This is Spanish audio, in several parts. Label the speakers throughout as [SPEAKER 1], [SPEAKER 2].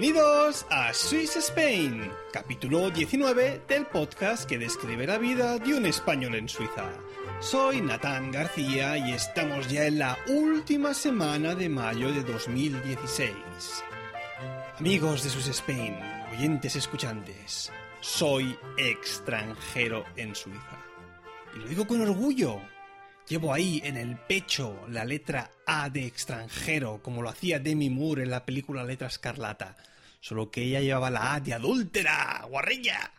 [SPEAKER 1] bienvenidos a Swiss Spain, capítulo 19 del podcast que describe la vida de un español en Suiza. Soy Natán García y estamos ya en la última semana de mayo de 2016. Amigos de Swiss Spain, oyentes escuchantes, soy extranjero en Suiza. Y lo digo con orgullo. Llevo ahí en el pecho la letra A de extranjero, como lo hacía Demi Moore en la película Letra Escarlata. Solo que ella llevaba la A de adúltera, guarrilla.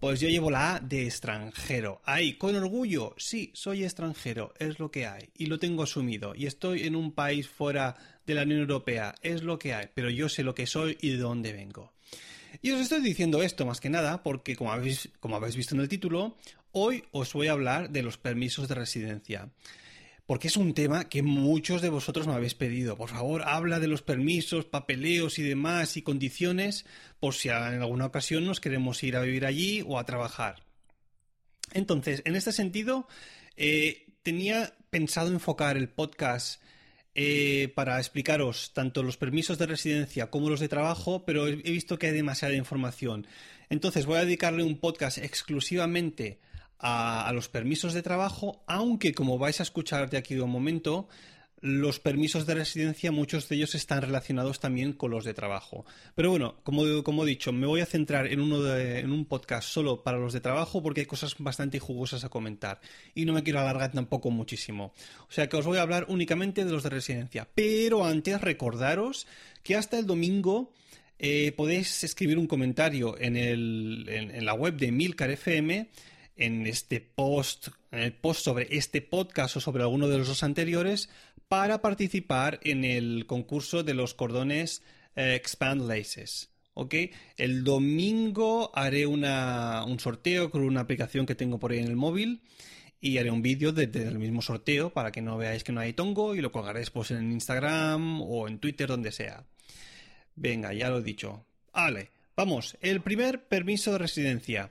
[SPEAKER 1] Pues yo llevo la A de extranjero. Ahí, con orgullo, sí, soy extranjero, es lo que hay. Y lo tengo asumido. Y estoy en un país fuera de la Unión Europea, es lo que hay. Pero yo sé lo que soy y de dónde vengo. Y os estoy diciendo esto más que nada porque, como habéis, como habéis visto en el título, hoy os voy a hablar de los permisos de residencia. Porque es un tema que muchos de vosotros me habéis pedido. Por favor, habla de los permisos, papeleos y demás y condiciones por si en alguna ocasión nos queremos ir a vivir allí o a trabajar. Entonces, en este sentido, eh, tenía pensado enfocar el podcast eh, para explicaros tanto los permisos de residencia como los de trabajo, pero he visto que hay demasiada información. Entonces voy a dedicarle un podcast exclusivamente a, los permisos de trabajo, aunque como vais a escuchar de aquí de un momento, los permisos de residencia, muchos de ellos están relacionados también con los de trabajo. Pero bueno, como, como he dicho, me voy a centrar en, uno en un podcast solo para los de trabajo porque hay cosas bastante jugosas a comentar. Y no me quiero alargar tampoco muchísimo. O sea que os voy a hablar únicamente de los de residencia. Pero antes recordaros que hasta el domingo eh, podéis escribir un comentario en, el, en, en la web de Milcar FM en este post, en el post sobre este podcast o sobre alguno de los dos anteriores para participar en el concurso de los cordones eh, Expand Laces. ¿Ok? El domingo haré una, un sorteo con una aplicación que tengo por ahí en el móvil y haré un vídeo del de, de mismo sorteo para que no veáis que no hay tongo y lo colgaré después en Instagram o en Twitter, donde sea. Venga, ya lo he dicho. Vale, vamos. El primer permiso de residencia.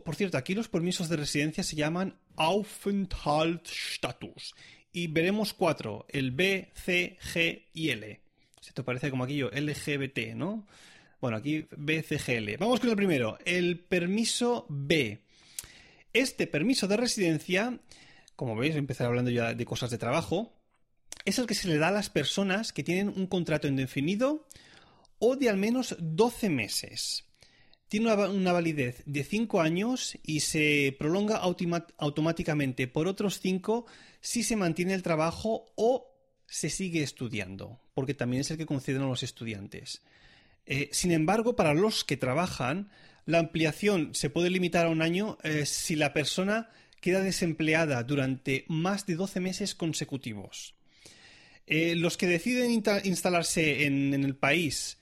[SPEAKER 1] Por, cierto, aquí los permisos de residencia se llaman Aufenthaltsstatus y veremos cuatro, el B, C, G y L. Se te parece como aquí yo, LGBT, ¿no? Bueno, aquí B, C, G, L. Vamos con el primero, el permiso B. Este permiso de residencia, como veis, empezar hablando ya de cosas de trabajo, es el que se le da a las personas que tienen un contrato indefinido o de al menos 12 meses. Tiene una, validez de 5 años y se prolonga automáticamente por otros 5 si se mantiene el trabajo o se sigue estudiando, porque también es el que conceden a los estudiantes. Eh, sin embargo, para los que trabajan, la ampliación se puede limitar a un año eh, si la persona queda desempleada durante más de 12 meses consecutivos. Eh, los que deciden instalarse en, el país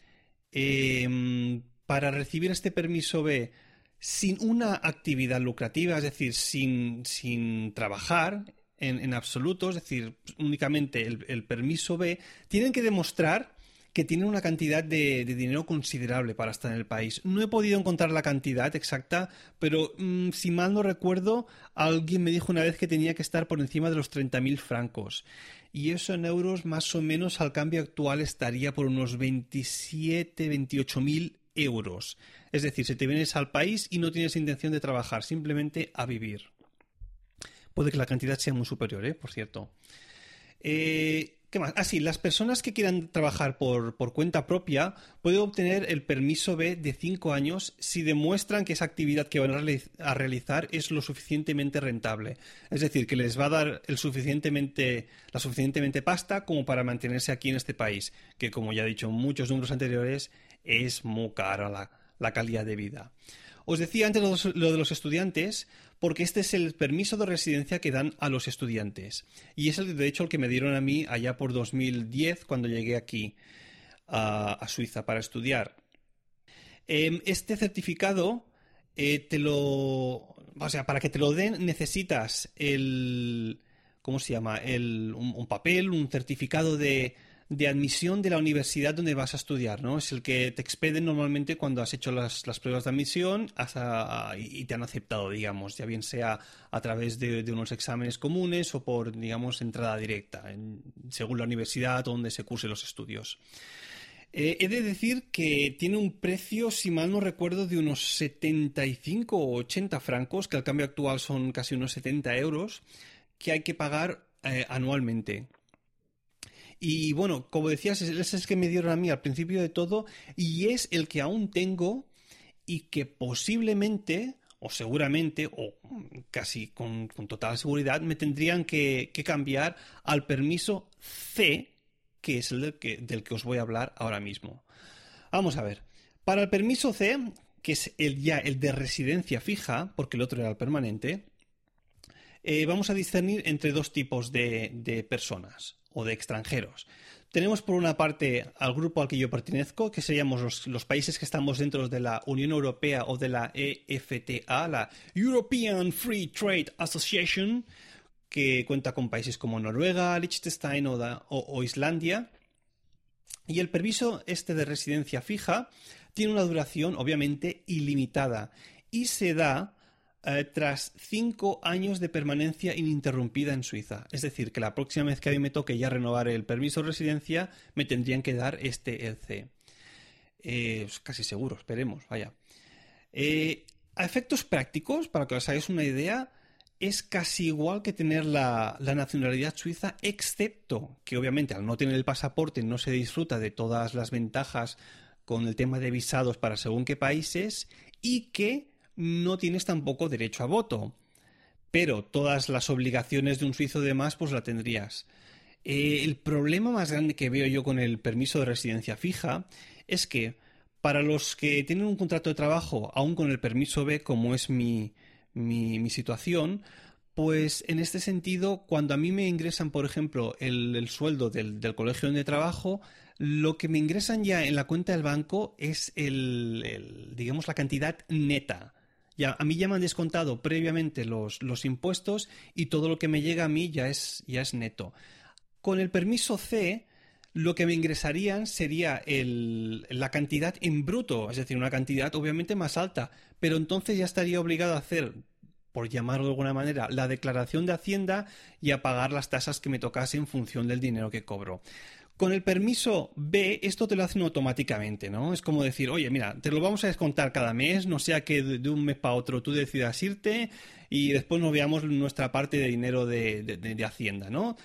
[SPEAKER 1] para recibir este permiso B sin una actividad lucrativa, es decir, sin, sin trabajar en, en, absoluto, es decir, únicamente el, el, permiso B, tienen que demostrar que tienen una cantidad de, de, dinero considerable para estar en el país. No he podido encontrar la cantidad exacta, pero mmm, si mal no recuerdo, alguien me dijo una vez que tenía que estar por encima de los 30.000 francos. Y eso en euros más o menos al cambio actual estaría por unos 27, 28.000 euros. Es decir, si te vienes al país y no tienes intención de trabajar, simplemente a vivir. Puede que la cantidad sea muy superior, ¿eh? por cierto. Eh, ¿Qué más? Ah, sí, las personas que quieran trabajar por, por, cuenta propia pueden obtener el permiso B de 5 años si demuestran que esa actividad que van a realizar es lo suficientemente rentable. Es decir, que les va a dar el suficientemente, la suficientemente pasta como para mantenerse aquí en este país, que como ya he dicho en muchos números anteriores, es muy cara la, la calidad de vida. Os decía antes lo, de los estudiantes, porque este es el permiso de residencia que dan a los estudiantes. Y es el, de hecho el que me dieron a mí allá por 2010 cuando llegué aquí a, Suiza para estudiar. Em, este certificado eh, te lo... O sea, para que te lo den necesitas el... ¿Cómo se llama? El, un papel, un certificado de de admisión de la universidad donde vas a estudiar, ¿no? Es el que te expeden normalmente cuando has hecho las, pruebas de admisión y te han aceptado, digamos, ya bien sea a través de, unos exámenes comunes o por, digamos, entrada directa, según la universidad donde se cursen los estudios. Eh, he de decir que tiene un precio, si mal no recuerdo, de unos 75 o 80 francos, que al cambio actual son casi unos 70 euros, que hay que pagar eh, anualmente. Y bueno, como decías, ese es el que me dieron a mí al principio de todo y es el que aún tengo y que posiblemente o seguramente, o casi con, total seguridad, me tendrían que, cambiar al permiso C, que es el del que, del que os voy a hablar ahora mismo. Vamos a ver. Para el permiso C, que es el ya el de residencia fija, porque el otro era el permanente, eh, vamos a discernir entre dos tipos de personas o de extranjeros. Tenemos por una parte al grupo al que yo pertenezco, que seríamos los, países que estamos dentro de la Unión Europea o de la EFTA, la European Free Trade Association, que cuenta con países como Noruega, Liechtenstein o, o Islandia. Y el permiso este de residencia fija tiene una duración obviamente ilimitada y se da eh, tras cinco años de permanencia ininterrumpida en Suiza. Es decir, que la próxima vez que a mí me toque ya renovar el permiso de residencia, me tendrían que dar este EC. Eh, casi seguro, esperemos, vaya. Eh, a efectos prácticos, para que os hagáis una idea, es casi igual que tener la, nacionalidad suiza, excepto que obviamente al no tener el pasaporte no se disfruta de todas las ventajas con el tema de visados para según qué países y que no tienes tampoco derecho a voto. Pero todas las obligaciones de un suizo de más, pues la tendrías. Eh, el problema más grande que veo yo con el permiso de residencia fija es que para los que tienen un contrato de trabajo, aún con el permiso B, como es mi, mi, situación, pues en este sentido, cuando a mí me ingresan, por ejemplo, el, sueldo del, colegio donde trabajo, lo que me ingresan ya en la cuenta del banco es el digamos, la cantidad neta a mí ya me han descontado previamente los, los impuestos y todo lo que me llega a mí ya es, ya es neto. Con el permiso C, lo que me ingresarían sería el, la cantidad en bruto, es decir, una cantidad obviamente más alta, pero entonces ya estaría obligado a hacer, por llamarlo de alguna manera, la declaración de Hacienda y a pagar las tasas que me tocase en función del dinero que cobro. Con el permiso B, esto te lo hacen automáticamente, ¿no? Es como decir, oye, mira, te lo vamos a descontar cada mes, no sea que de un mes para otro tú decidas irte y después nos veamos nuestra parte de dinero de, Hacienda, ¿no?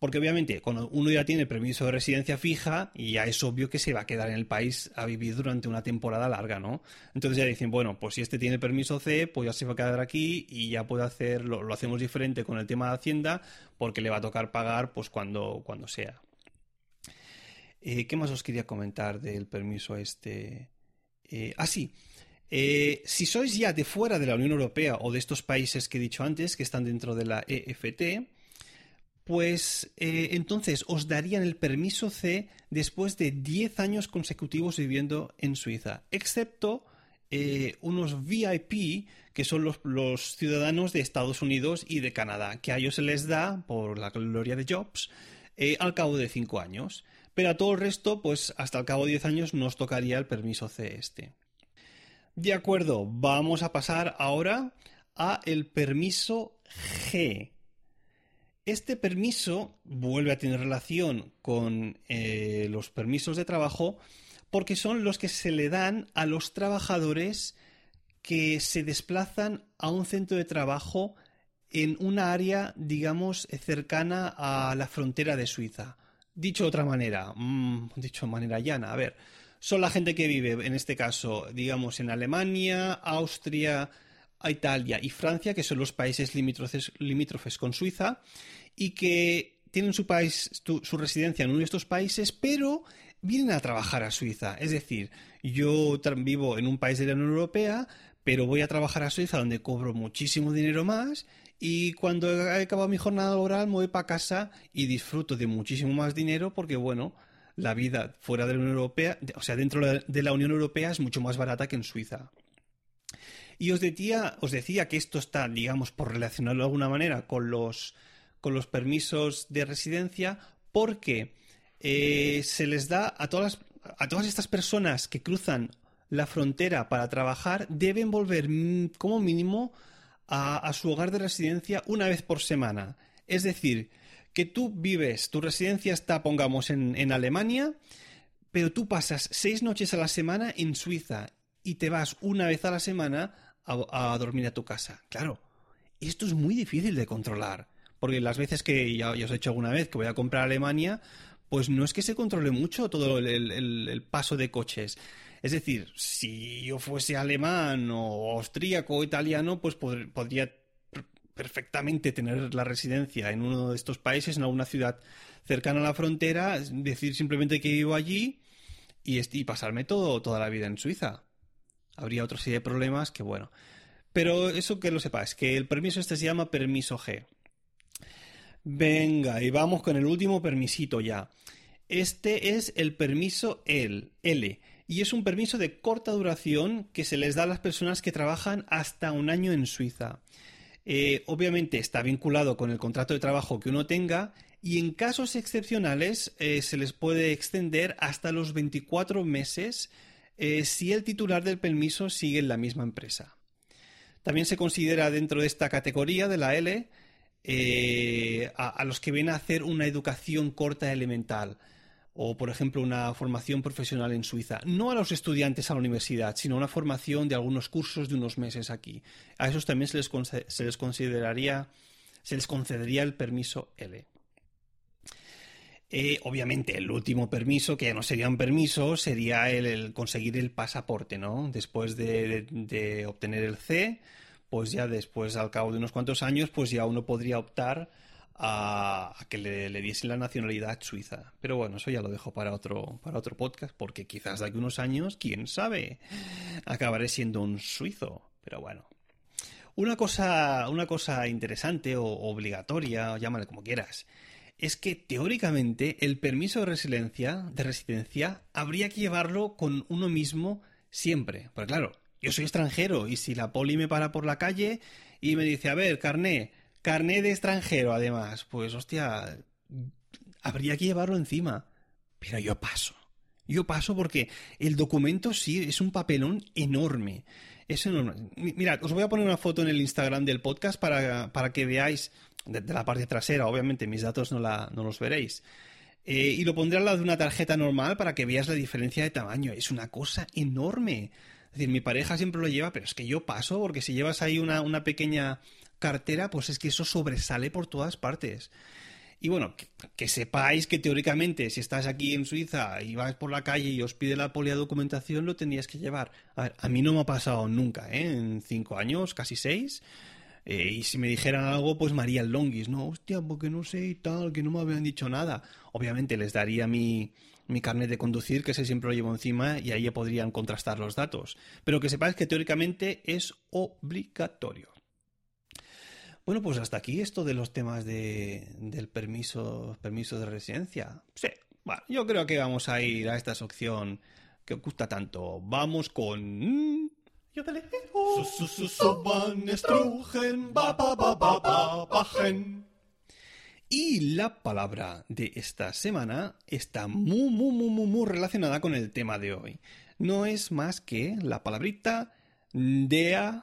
[SPEAKER 1] Porque obviamente cuando uno ya tiene permiso de residencia fija, y ya es obvio que se va a quedar en el país a vivir durante una temporada larga, ¿no? Entonces ya dicen, bueno, pues si este tiene permiso C, pues ya se va a quedar aquí y ya puede hacerlo, lo hacemos diferente con el tema de Hacienda, porque le va a tocar pagar pues cuando, cuando sea. Eh, ¿Qué más os quería comentar del permiso este? Eh, ah, sí. Eh, si sois ya de fuera de la Unión Europea o de estos países que he dicho antes, que están dentro de la EFT, pues entonces os darían el permiso C después de 10 años consecutivos viviendo en Suiza, excepto unos VIP, que son los, los, ciudadanos de Estados Unidos y de Canadá, que a ellos se les da, por la gloria de Jobs, al cabo de 5 años. Pero a todo el resto, pues hasta el cabo de 10 años nos tocaría el permiso C este. De acuerdo, vamos a pasar ahora a el permiso G. Este permiso vuelve a tener relación con eh, los permisos de trabajo porque son los que se le dan a los trabajadores que se desplazan a un centro de trabajo en una área, digamos, cercana a la frontera de Suiza. Dicho de otra manera, mm, dicho de manera llana, a ver, son la gente que vive, en este caso, digamos, en Alemania, Austria, Italia y Francia, que son los países limítrofes, limítrofes con Suiza, y que tienen su país, su residencia en uno de estos países, pero vienen a trabajar a Suiza. Es decir, yo vivo en un país de la Unión Europea, pero voy a trabajar a Suiza donde cobro muchísimo dinero más y cuando he acabado mi jornada laboral me voy para casa y disfruto de muchísimo más dinero porque, bueno, la vida fuera de la Unión Europea, o sea, dentro de la Unión Europea es mucho más barata que en Suiza. Y os decía, os decía que esto está, digamos, por relacionarlo de alguna manera con los, con los permisos de residencia, porque eh, se les da a todas, a todas estas personas que cruzan la frontera para trabajar, deben volver mm, como mínimo a, su hogar de residencia una vez por semana. Es decir, que tú vives, tu residencia está, pongamos, en, en Alemania, pero tú pasas seis noches a la semana en Suiza y te vas una vez a la semana a, dormir a tu casa. Claro, esto es muy difícil de controlar. Porque las veces que ya, os he hecho alguna vez que voy a comprar a Alemania, pues no es que se controle mucho todo el, paso de coches. Es decir, si yo fuese alemán o austríaco o italiano, pues podría perfectamente tener la residencia en uno de estos países, en alguna ciudad cercana a la frontera, decir simplemente que vivo allí y, pasarme todo, toda la vida en Suiza habría otra serie de problemas que, bueno. Pero eso que lo sepáis, que el permiso este se llama permiso G. Venga, y vamos con el último permisito ya. Este es el permiso L, L y es un permiso de corta duración que se les da a las personas que trabajan hasta un año en Suiza. Eh, obviamente está vinculado con el contrato de trabajo que uno tenga y en casos excepcionales eh, se les puede extender hasta los 24 meses eh, si el titular del permiso sigue en la misma empresa. También se considera dentro de esta categoría de la L eh, a, los que vienen a hacer una educación corta elemental o, por ejemplo, una formación profesional en Suiza. No a los estudiantes a la universidad, sino una formación de algunos cursos de unos meses aquí. A esos también se les, se les consideraría, se les concedería el permiso L. Eh, obviamente, el último permiso, que no sería un permiso, sería el, conseguir el pasaporte, ¿no? Después de, obtener el C, pues ya después, al cabo de unos cuantos años, pues ya uno podría optar a, que le, diesen la nacionalidad suiza. Pero bueno, eso ya lo dejo para otro, para otro podcast, porque quizás de aquí unos años, quién sabe, acabaré siendo un suizo. Pero bueno. Una cosa, una cosa interesante o obligatoria, llámale como quieras, es que teóricamente el permiso de residencia, de residencia habría que llevarlo con uno mismo siempre. Porque claro, yo soy extranjero y si la poli me para por la calle y me dice, a ver, carné, carné de extranjero además, pues hostia, habría que llevarlo encima. Pero yo paso. Yo paso porque el documento sí es un papelón enorme. Es enorme. Mirad, os voy a poner una foto en el Instagram del podcast para, para que veáis de, la parte trasera, obviamente mis datos no, la, no los veréis. Eh, y lo pondré al lado de una tarjeta normal para que veas la diferencia de tamaño. Es una cosa enorme. Es decir, mi pareja siempre lo lleva, pero es que yo paso, porque si llevas ahí una, una pequeña cartera, pues es que eso sobresale por todas partes. Y bueno, que, sepáis que teóricamente si estás aquí en Suiza y vas por la calle y os pide la polia documentación, lo tendrías que llevar. A ver, a mí no me ha pasado nunca, ¿eh? En cinco años, casi seis. Eh, y si me dijeran algo, pues María Longis, no, hostia, porque no sé y tal, que no me habían dicho nada. Obviamente les daría mi, mi carnet de conducir, que ese siempre lo llevo encima, y ahí podrían contrastar los datos. Pero que sepáis que teóricamente es obligatorio. Bueno, pues hasta aquí esto de los temas de, del permiso, permiso de residencia. Sí, bueno, yo creo que vamos a ir a esta sección que os gusta tanto. Vamos con... Y la palabra de esta semana está muy, muy, muy, muy, muy relacionada con el tema de hoy. No es más que la palabrita der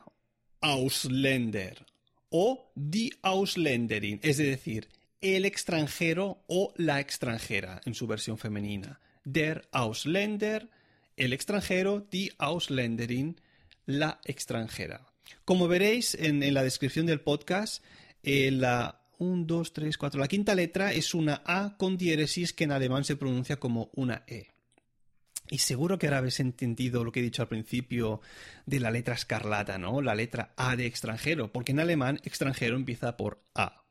[SPEAKER 1] Ausländer o die Ausländerin, es decir, el extranjero o la extranjera en su versión femenina. Der Ausländer, el extranjero, die Ausländerin, la extranjera. Como veréis en, la descripción del podcast, eh, la 1, 2, 3, 4, la quinta letra es una A con diéresis que en alemán se pronuncia como una E. Y seguro que ahora habéis entendido lo que he dicho al principio de la letra escarlata, ¿no? La letra A de extranjero, porque en alemán extranjero empieza por A.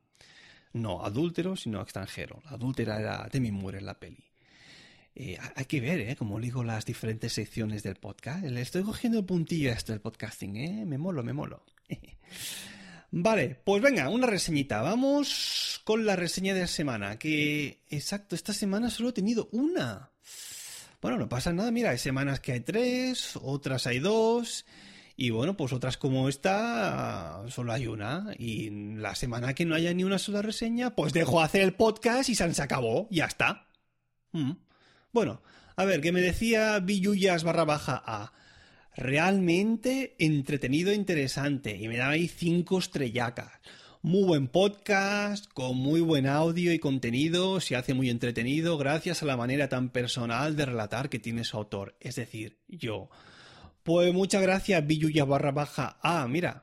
[SPEAKER 1] No adúltero, sino extranjero. La adúltera era Demi Moore en la peli. Eh, hay que ver, ¿eh? Como digo las diferentes secciones del podcast. Le estoy cogiendo el puntillo a esto del podcasting, ¿eh? Me molo, me molo. vale, pues venga, una reseñita. Vamos con la reseña de la semana. Que, exacto, esta semana solo he tenido una. Bueno, no pasa nada, mira, hay semanas que hay tres, otras hay dos. Y bueno, pues otras como esta, solo hay una. Y la semana que no haya ni una sola reseña, pues dejo hacer el podcast y se acabó. Ya está. Mm. Bueno, a ver, que me decía Villullas barra baja A. Realmente entretenido e interesante. Y me daba ahí cinco estrellacas. Muy buen podcast, con muy buen audio y contenido, se hace muy entretenido gracias a la manera tan personal de relatar que tiene su autor, es decir, yo. Pues muchas gracias, Villullas barra baja A. Mira,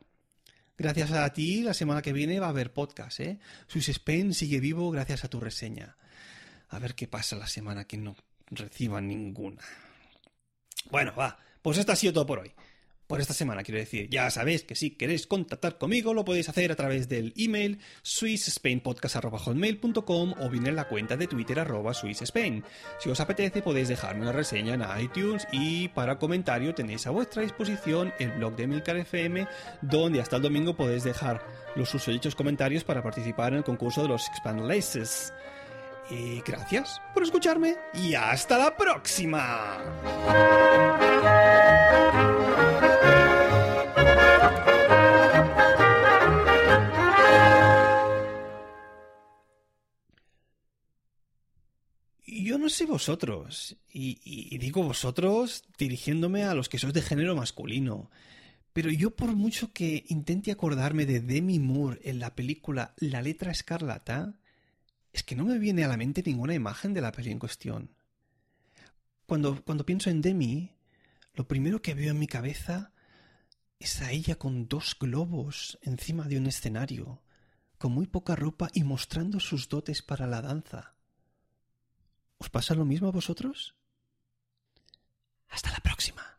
[SPEAKER 1] gracias a ti, la semana que viene va a haber podcast, ¿eh? Spain sigue vivo gracias a tu reseña. A ver qué pasa la semana que no reciba ninguna. Bueno, va. Pues esto ha sido todo por hoy. Por esta semana, quiero decir. Ya sabéis que si queréis contactar conmigo, lo podéis hacer a través del email swissspainpodcast.com o bien en la cuenta de Twitter arroba swissspain. Si os apetece, podéis dejarme una reseña en iTunes y para comentario tenéis a vuestra disposición el blog de Milcar FM, donde hasta el domingo podéis dejar los susodichos comentarios para participar en el concurso de los Expand. Y gracias por escucharme y hasta la próxima. Yo no sé vosotros, y, digo vosotros dirigiéndome a los que sois de género masculino, pero yo por mucho que intente acordarme de Demi Moore en la película La letra escarlata, es que no me viene a la mente ninguna imagen de la peli en cuestión. Cuando, cuando pienso en Demi, lo primero que veo en mi cabeza es a ella con dos globos encima de un escenario, con muy poca ropa y mostrando sus dotes para la danza. ¿Os pasa lo mismo a vosotros? Hasta la próxima.